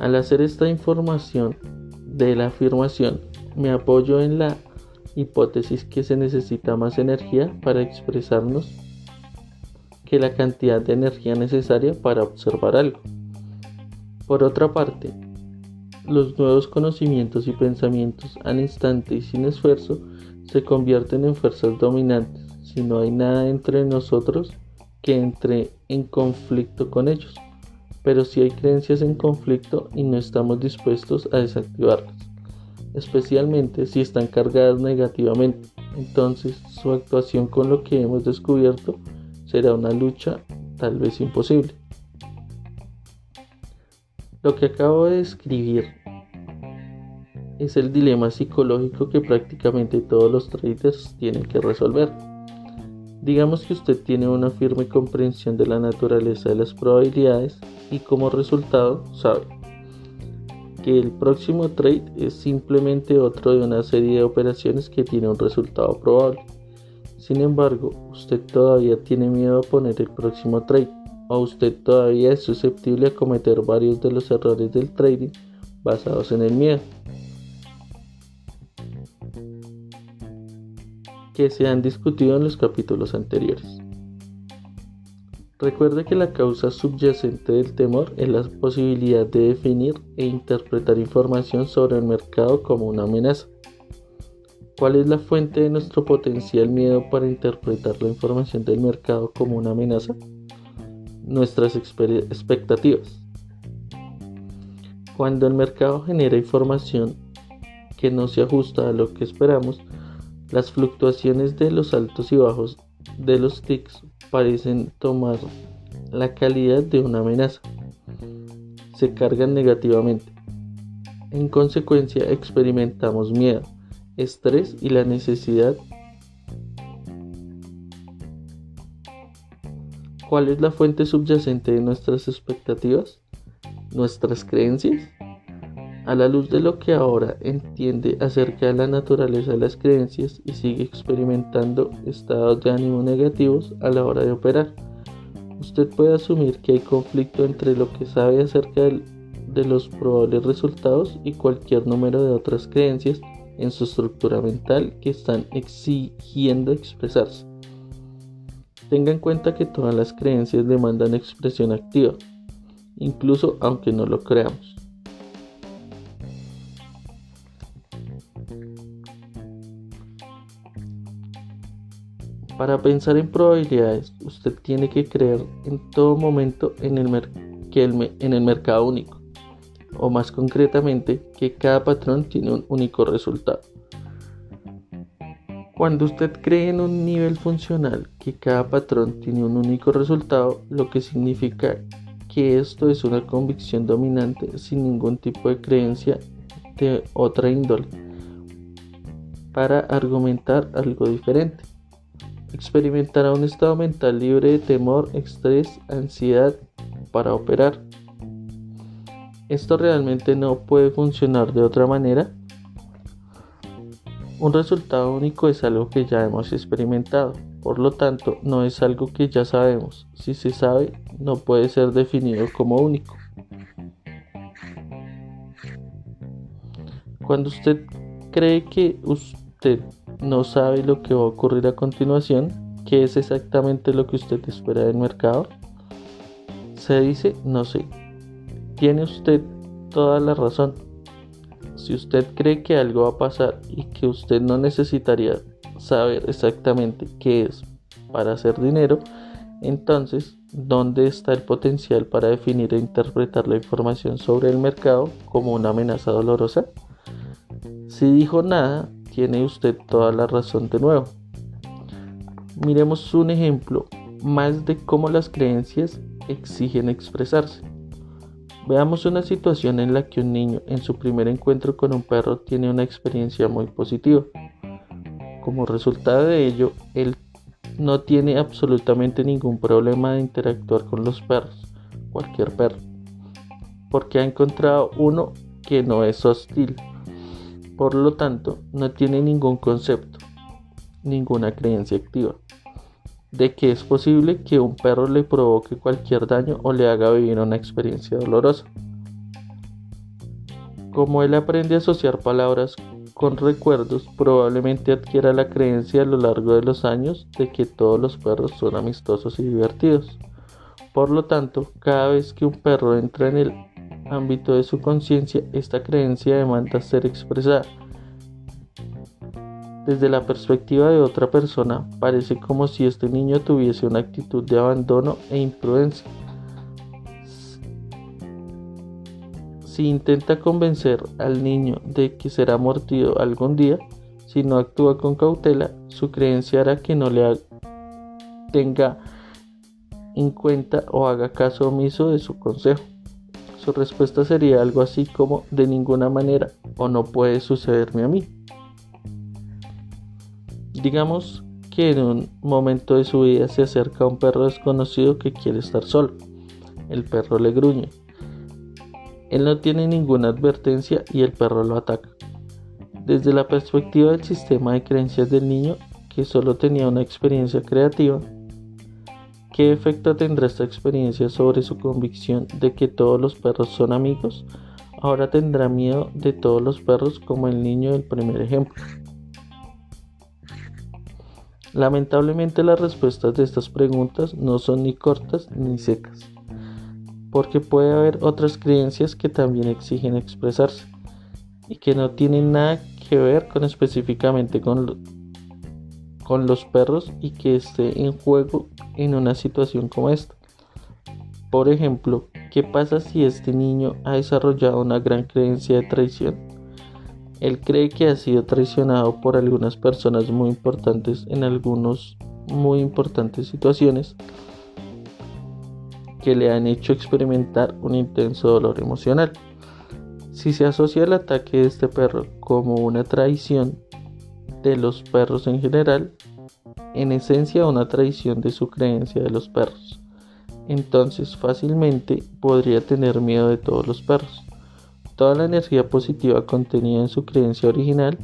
Al hacer esta información de la afirmación, me apoyo en la hipótesis que se necesita más energía para expresarnos que la cantidad de energía necesaria para observar algo. Por otra parte, los nuevos conocimientos y pensamientos al instante y sin esfuerzo se convierten en fuerzas dominantes si no hay nada entre nosotros que entre en conflicto con ellos. Pero si hay creencias en conflicto y no estamos dispuestos a desactivarlas, especialmente si están cargadas negativamente, entonces su actuación con lo que hemos descubierto será una lucha tal vez imposible. Lo que acabo de describir es el dilema psicológico que prácticamente todos los traders tienen que resolver. Digamos que usted tiene una firme comprensión de la naturaleza de las probabilidades y como resultado sabe que el próximo trade es simplemente otro de una serie de operaciones que tiene un resultado probable. Sin embargo, usted todavía tiene miedo a poner el próximo trade o usted todavía es susceptible a cometer varios de los errores del trading basados en el miedo. Que se han discutido en los capítulos anteriores. Recuerde que la causa subyacente del temor es la posibilidad de definir e interpretar información sobre el mercado como una amenaza. ¿Cuál es la fuente de nuestro potencial miedo para interpretar la información del mercado como una amenaza? Nuestras expectativas. Cuando el mercado genera información que no se ajusta a lo que esperamos, las fluctuaciones de los altos y bajos de los tics parecen tomar la calidad de una amenaza. Se cargan negativamente. En consecuencia, experimentamos miedo estrés y la necesidad. ¿Cuál es la fuente subyacente de nuestras expectativas? ¿Nuestras creencias? A la luz de lo que ahora entiende acerca de la naturaleza de las creencias y sigue experimentando estados de ánimo negativos a la hora de operar, usted puede asumir que hay conflicto entre lo que sabe acerca de los probables resultados y cualquier número de otras creencias en su estructura mental que están exigiendo expresarse. Tenga en cuenta que todas las creencias demandan expresión activa, incluso aunque no lo creamos. Para pensar en probabilidades, usted tiene que creer en todo momento en el, que en el mercado único o más concretamente que cada patrón tiene un único resultado. Cuando usted cree en un nivel funcional que cada patrón tiene un único resultado, lo que significa que esto es una convicción dominante sin ningún tipo de creencia de otra índole para argumentar algo diferente. Experimentará un estado mental libre de temor, estrés, ansiedad para operar esto realmente no puede funcionar de otra manera. Un resultado único es algo que ya hemos experimentado, por lo tanto no es algo que ya sabemos. Si se sabe, no puede ser definido como único. Cuando usted cree que usted no sabe lo que va a ocurrir a continuación, ¿qué es exactamente lo que usted espera del mercado? Se dice no sé. Tiene usted toda la razón. Si usted cree que algo va a pasar y que usted no necesitaría saber exactamente qué es para hacer dinero, entonces, ¿dónde está el potencial para definir e interpretar la información sobre el mercado como una amenaza dolorosa? Si dijo nada, tiene usted toda la razón de nuevo. Miremos un ejemplo más de cómo las creencias exigen expresarse. Veamos una situación en la que un niño en su primer encuentro con un perro tiene una experiencia muy positiva. Como resultado de ello, él no tiene absolutamente ningún problema de interactuar con los perros, cualquier perro, porque ha encontrado uno que no es hostil. Por lo tanto, no tiene ningún concepto, ninguna creencia activa de que es posible que un perro le provoque cualquier daño o le haga vivir una experiencia dolorosa. Como él aprende a asociar palabras con recuerdos, probablemente adquiera la creencia a lo largo de los años de que todos los perros son amistosos y divertidos. Por lo tanto, cada vez que un perro entra en el ámbito de su conciencia, esta creencia demanda ser expresada desde la perspectiva de otra persona, parece como si este niño tuviese una actitud de abandono e imprudencia. Si intenta convencer al niño de que será mordido algún día, si no actúa con cautela, su creencia hará que no le tenga en cuenta o haga caso omiso de su consejo. Su respuesta sería algo así como de ninguna manera o no puede sucederme a mí. Digamos que en un momento de su vida se acerca a un perro desconocido que quiere estar solo. El perro le gruñe. Él no tiene ninguna advertencia y el perro lo ataca. Desde la perspectiva del sistema de creencias del niño, que solo tenía una experiencia creativa, ¿qué efecto tendrá esta experiencia sobre su convicción de que todos los perros son amigos? Ahora tendrá miedo de todos los perros como el niño del primer ejemplo. Lamentablemente las respuestas de estas preguntas no son ni cortas ni secas, porque puede haber otras creencias que también exigen expresarse y que no tienen nada que ver con específicamente con, con los perros y que esté en juego en una situación como esta. Por ejemplo, ¿qué pasa si este niño ha desarrollado una gran creencia de traición? Él cree que ha sido traicionado por algunas personas muy importantes en algunas muy importantes situaciones que le han hecho experimentar un intenso dolor emocional. Si se asocia el ataque de este perro como una traición de los perros en general, en esencia una traición de su creencia de los perros, entonces fácilmente podría tener miedo de todos los perros. Toda la energía positiva contenida en su creencia original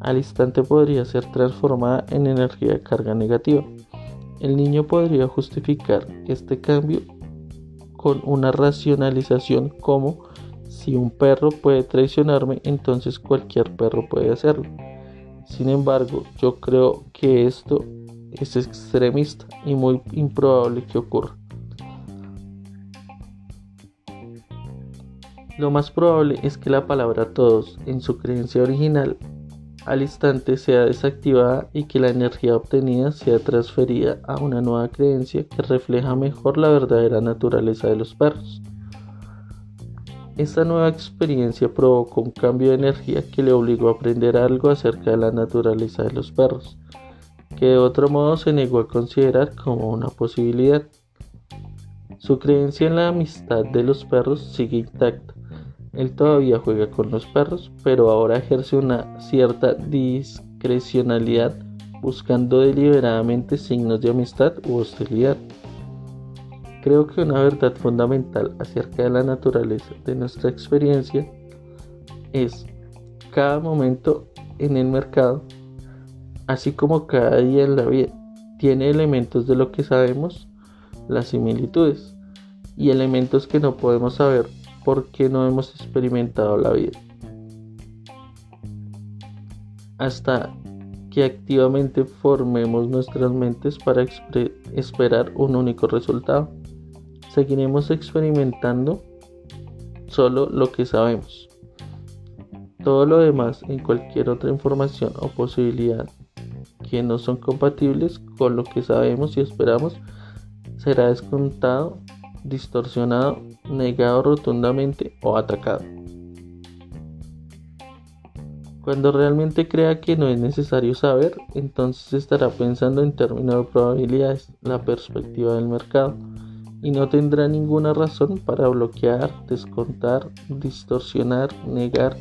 al instante podría ser transformada en energía de carga negativa. El niño podría justificar este cambio con una racionalización como si un perro puede traicionarme, entonces cualquier perro puede hacerlo. Sin embargo, yo creo que esto es extremista y muy improbable que ocurra. Lo más probable es que la palabra todos en su creencia original al instante sea desactivada y que la energía obtenida sea transferida a una nueva creencia que refleja mejor la verdadera naturaleza de los perros. Esta nueva experiencia provocó un cambio de energía que le obligó a aprender algo acerca de la naturaleza de los perros, que de otro modo se negó a considerar como una posibilidad. Su creencia en la amistad de los perros sigue intacta, él todavía juega con los perros, pero ahora ejerce una cierta discrecionalidad buscando deliberadamente signos de amistad u hostilidad. Creo que una verdad fundamental acerca de la naturaleza de nuestra experiencia es cada momento en el mercado, así como cada día en la vida, tiene elementos de lo que sabemos, las similitudes, y elementos que no podemos saber porque no hemos experimentado la vida. Hasta que activamente formemos nuestras mentes para esperar un único resultado. Seguiremos experimentando solo lo que sabemos. Todo lo demás en cualquier otra información o posibilidad que no son compatibles con lo que sabemos y esperamos será descontado, distorsionado negado rotundamente o atacado. Cuando realmente crea que no es necesario saber, entonces estará pensando en términos de probabilidades, la perspectiva del mercado, y no tendrá ninguna razón para bloquear, descontar, distorsionar, negar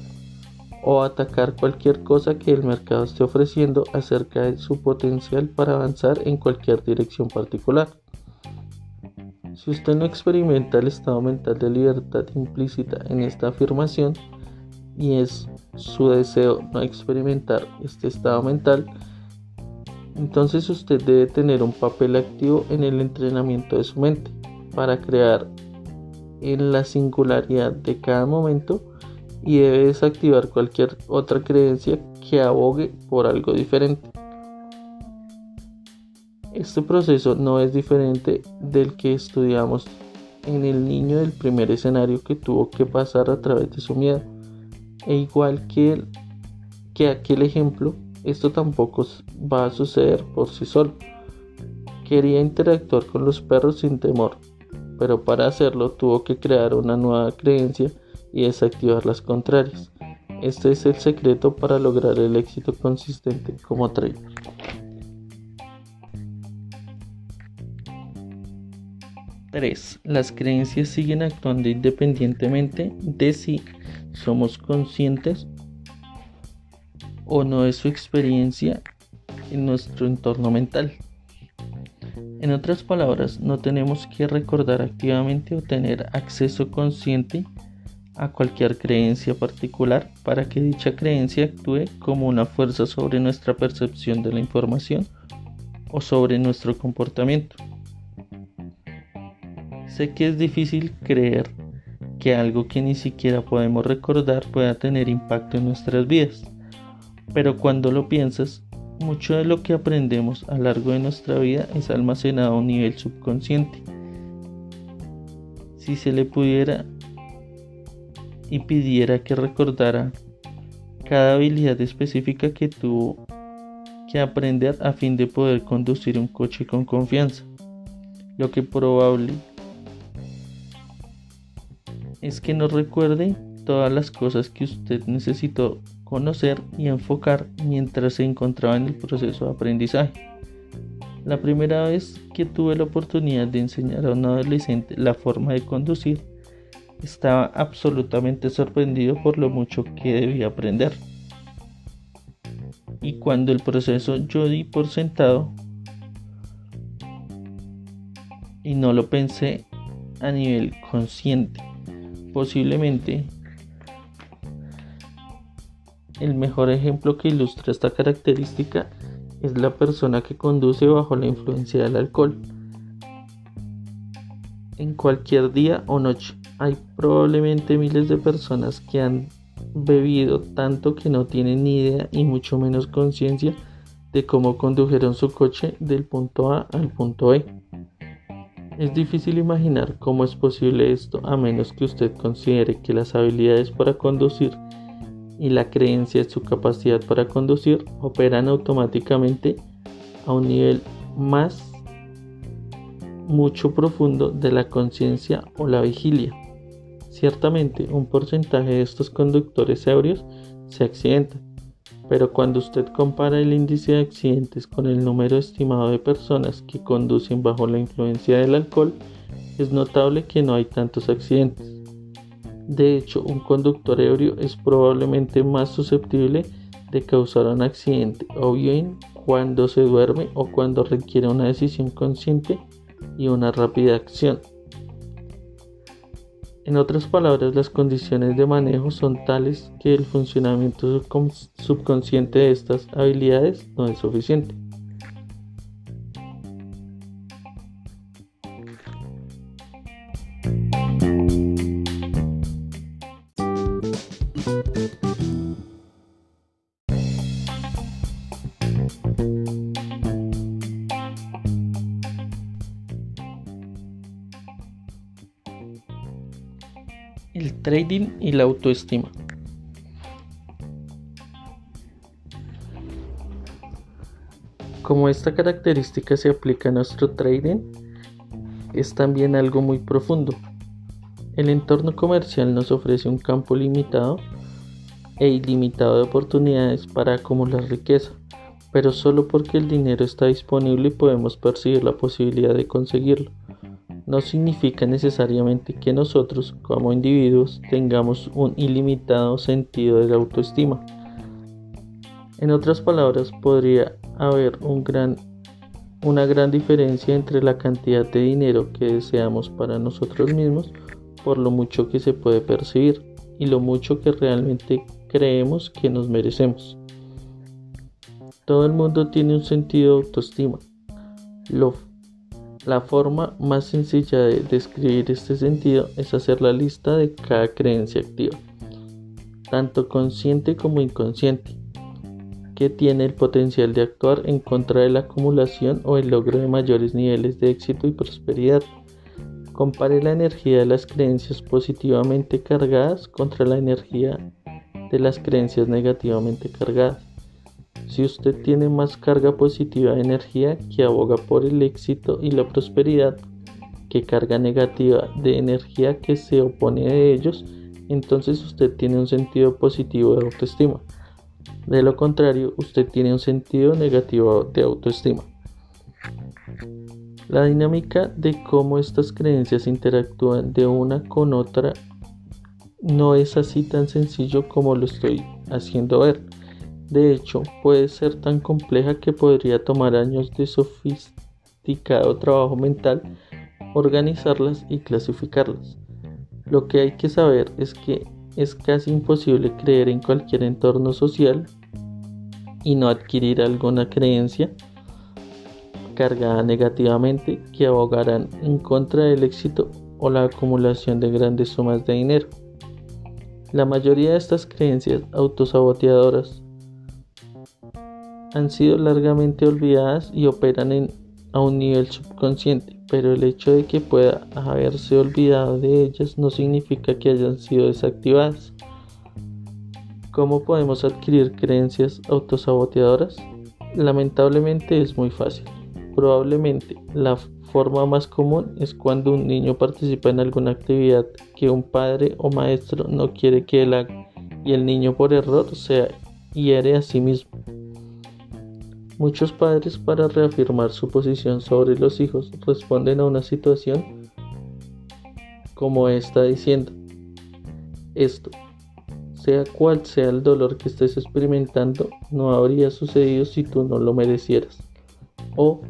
o atacar cualquier cosa que el mercado esté ofreciendo acerca de su potencial para avanzar en cualquier dirección particular. Si usted no experimenta el estado mental de libertad implícita en esta afirmación y es su deseo no experimentar este estado mental, entonces usted debe tener un papel activo en el entrenamiento de su mente para crear en la singularidad de cada momento y debe desactivar cualquier otra creencia que abogue por algo diferente. Este proceso no es diferente del que estudiamos en el niño del primer escenario que tuvo que pasar a través de su miedo. E igual que, que aquel ejemplo, esto tampoco va a suceder por sí solo. Quería interactuar con los perros sin temor, pero para hacerlo tuvo que crear una nueva creencia y desactivar las contrarias. Este es el secreto para lograr el éxito consistente como trainer. 3. Las creencias siguen actuando independientemente de si somos conscientes o no de su experiencia en nuestro entorno mental. En otras palabras, no tenemos que recordar activamente o tener acceso consciente a cualquier creencia particular para que dicha creencia actúe como una fuerza sobre nuestra percepción de la información o sobre nuestro comportamiento. Sé que es difícil creer que algo que ni siquiera podemos recordar pueda tener impacto en nuestras vidas, pero cuando lo piensas, mucho de lo que aprendemos a lo largo de nuestra vida es almacenado a un nivel subconsciente. Si se le pudiera y pidiera que recordara cada habilidad específica que tuvo que aprender a fin de poder conducir un coche con confianza. Lo que probable es que no recuerde todas las cosas que usted necesitó conocer y enfocar mientras se encontraba en el proceso de aprendizaje. La primera vez que tuve la oportunidad de enseñar a un adolescente la forma de conducir, estaba absolutamente sorprendido por lo mucho que debía aprender. Y cuando el proceso yo di por sentado y no lo pensé a nivel consciente, posiblemente el mejor ejemplo que ilustra esta característica es la persona que conduce bajo la influencia del alcohol. En cualquier día o noche hay probablemente miles de personas que han bebido tanto que no tienen ni idea y mucho menos conciencia de cómo condujeron su coche del punto A al punto E. Es difícil imaginar cómo es posible esto a menos que usted considere que las habilidades para conducir y la creencia de su capacidad para conducir operan automáticamente a un nivel más mucho profundo de la conciencia o la vigilia. Ciertamente un porcentaje de estos conductores ebrios se accidentan, pero cuando usted compara el índice de accidentes con el número estimado de personas que conducen bajo la influencia del alcohol, es notable que no hay tantos accidentes. De hecho, un conductor ebrio es probablemente más susceptible de causar un accidente, o bien cuando se duerme o cuando requiere una decisión consciente y una rápida acción. En otras palabras, las condiciones de manejo son tales que el funcionamiento subconsciente de estas habilidades no es suficiente. Trading y la autoestima. Como esta característica se aplica a nuestro trading, es también algo muy profundo. El entorno comercial nos ofrece un campo limitado e ilimitado de oportunidades para acumular riqueza, pero solo porque el dinero está disponible podemos percibir la posibilidad de conseguirlo no significa necesariamente que nosotros como individuos tengamos un ilimitado sentido de la autoestima. En otras palabras, podría haber una gran diferencia entre la cantidad de dinero que deseamos para nosotros mismos por lo mucho que se puede percibir y lo mucho que realmente creemos que nos merecemos. Todo el mundo tiene un sentido de autoestima. Lo la forma más sencilla de describir este sentido es hacer la lista de cada creencia activa, tanto consciente como inconsciente, que tiene el potencial de actuar en contra de la acumulación o el logro de mayores niveles de éxito y prosperidad. Compare la energía de las creencias positivamente cargadas contra la energía de las creencias negativamente cargadas. Si usted tiene más carga positiva de energía que aboga por el éxito y la prosperidad que carga negativa de energía que se opone a ellos, entonces usted tiene un sentido positivo de autoestima. De lo contrario, usted tiene un sentido negativo de autoestima. La dinámica de cómo estas creencias interactúan de una con otra no es así tan sencillo como lo estoy haciendo ver. De hecho, puede ser tan compleja que podría tomar años de sofisticado trabajo mental organizarlas y clasificarlas. Lo que hay que saber es que es casi imposible creer en cualquier entorno social y no adquirir alguna creencia cargada negativamente que abogarán en contra del éxito o la acumulación de grandes sumas de dinero. La mayoría de estas creencias autosaboteadoras han sido largamente olvidadas y operan a un nivel subconsciente, pero el hecho de que pueda haberse olvidado de ellas no significa que hayan sido desactivadas. ¿Cómo podemos adquirir creencias autosaboteadoras? Lamentablemente es muy fácil. Probablemente la forma más común es cuando un niño participa en alguna actividad que un padre o maestro no quiere que él haga y el niño por error se hiere a sí mismo. Muchos padres para reafirmar su posición sobre los hijos responden a una situación como esta diciendo esto sea cual sea el dolor que estés experimentando, no habría sucedido si tú no lo merecieras. O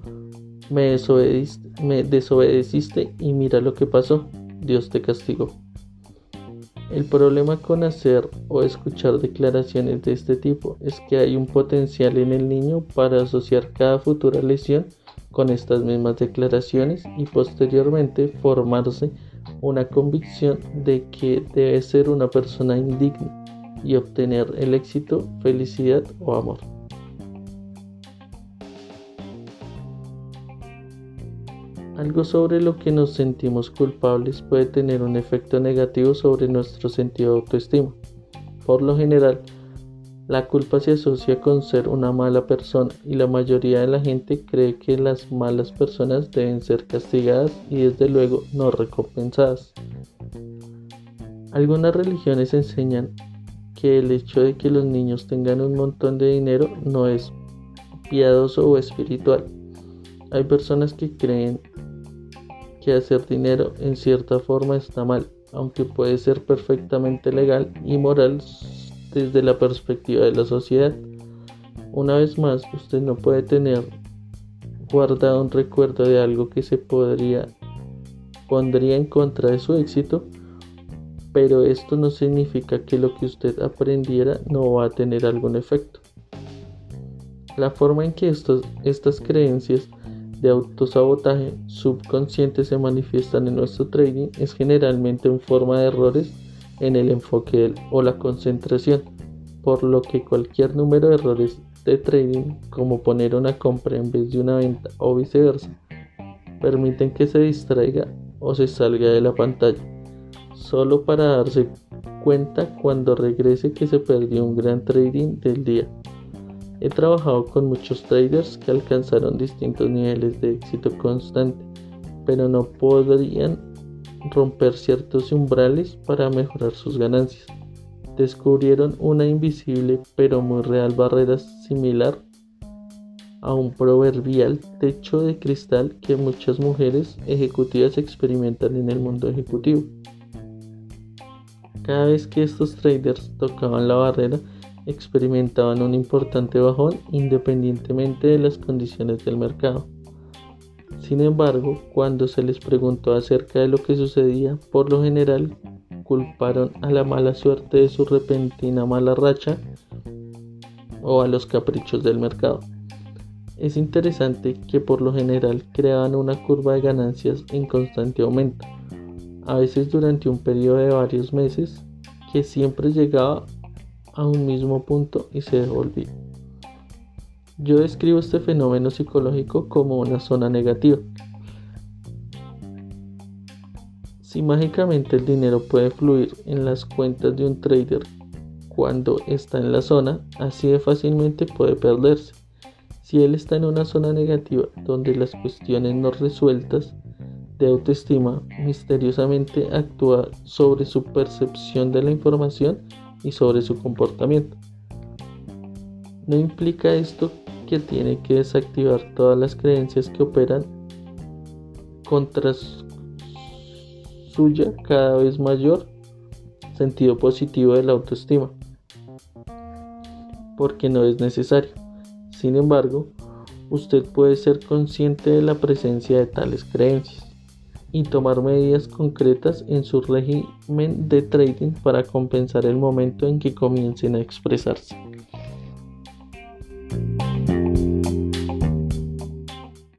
me desobedeciste, y mira lo que pasó, Dios te castigó. El problema con hacer o escuchar declaraciones de este tipo es que hay un potencial en el niño para asociar cada futura lesión con estas mismas declaraciones y posteriormente formarse una convicción de que debe ser una persona indigna y obtener el éxito, felicidad o amor. Algo sobre lo que nos sentimos culpables puede tener un efecto negativo sobre nuestro sentido de autoestima. Por lo general, la culpa se asocia con ser una mala persona y la mayoría de la gente cree que las malas personas deben ser castigadas y desde luego no recompensadas. Algunas religiones enseñan que el hecho de que los niños tengan un montón de dinero no es piadoso o espiritual. Hay personas que creen que hacer dinero en cierta forma está mal, aunque puede ser perfectamente legal y moral desde la perspectiva de la sociedad. Una vez más, usted no puede tener guardado un recuerdo de algo que se podría pondría en contra de su éxito pero esto no significa que lo que usted aprendiera no va a tener algún efecto. La forma en que estas creencias de autosabotaje subconsciente se manifiestan en nuestro trading es generalmente en forma de errores en el enfoque o la concentración, por lo que cualquier número de errores de trading, como poner una compra en vez de una venta o viceversa, permiten que se distraiga o se salga de la pantalla solo para darse cuenta cuando regrese que se perdió un gran trading del día. He trabajado con muchos traders que alcanzaron distintos niveles de éxito constante, pero no podrían romper ciertos umbrales para mejorar sus ganancias. Descubrieron una invisible pero muy real barrera similar a un proverbial techo de cristal que muchas mujeres ejecutivas experimentan en el mundo ejecutivo. Cada vez que estos traders tocaban la barrera, experimentaban un importante bajón independientemente de las condiciones del mercado. Sin embargo, cuando se les preguntó acerca de lo que sucedía, por lo general culparon a la mala suerte de su repentina mala racha o a los caprichos del mercado. Es interesante que por lo general creaban una curva de ganancias en constante aumento a veces durante un periodo de varios meses, que siempre llegaba a un mismo punto y se devolvía. Yo describo este fenómeno psicológico como una zona negativa. Si mágicamente el dinero puede fluir en las cuentas de un trader cuando está en la zona, así de fácilmente puede perderse. Si él está en una zona negativa donde las cuestiones no resueltas de autoestima misteriosamente actúa sobre su percepción de la información y sobre su comportamiento. No implica esto que tiene que desactivar todas las creencias que operan contra suya cada vez mayor sentido positivo de la autoestima, porque no es necesario. Sin embargo, usted puede ser consciente de la presencia de tales creencias y tomar medidas concretas en su régimen de trading para compensar el momento en que comiencen a expresarse.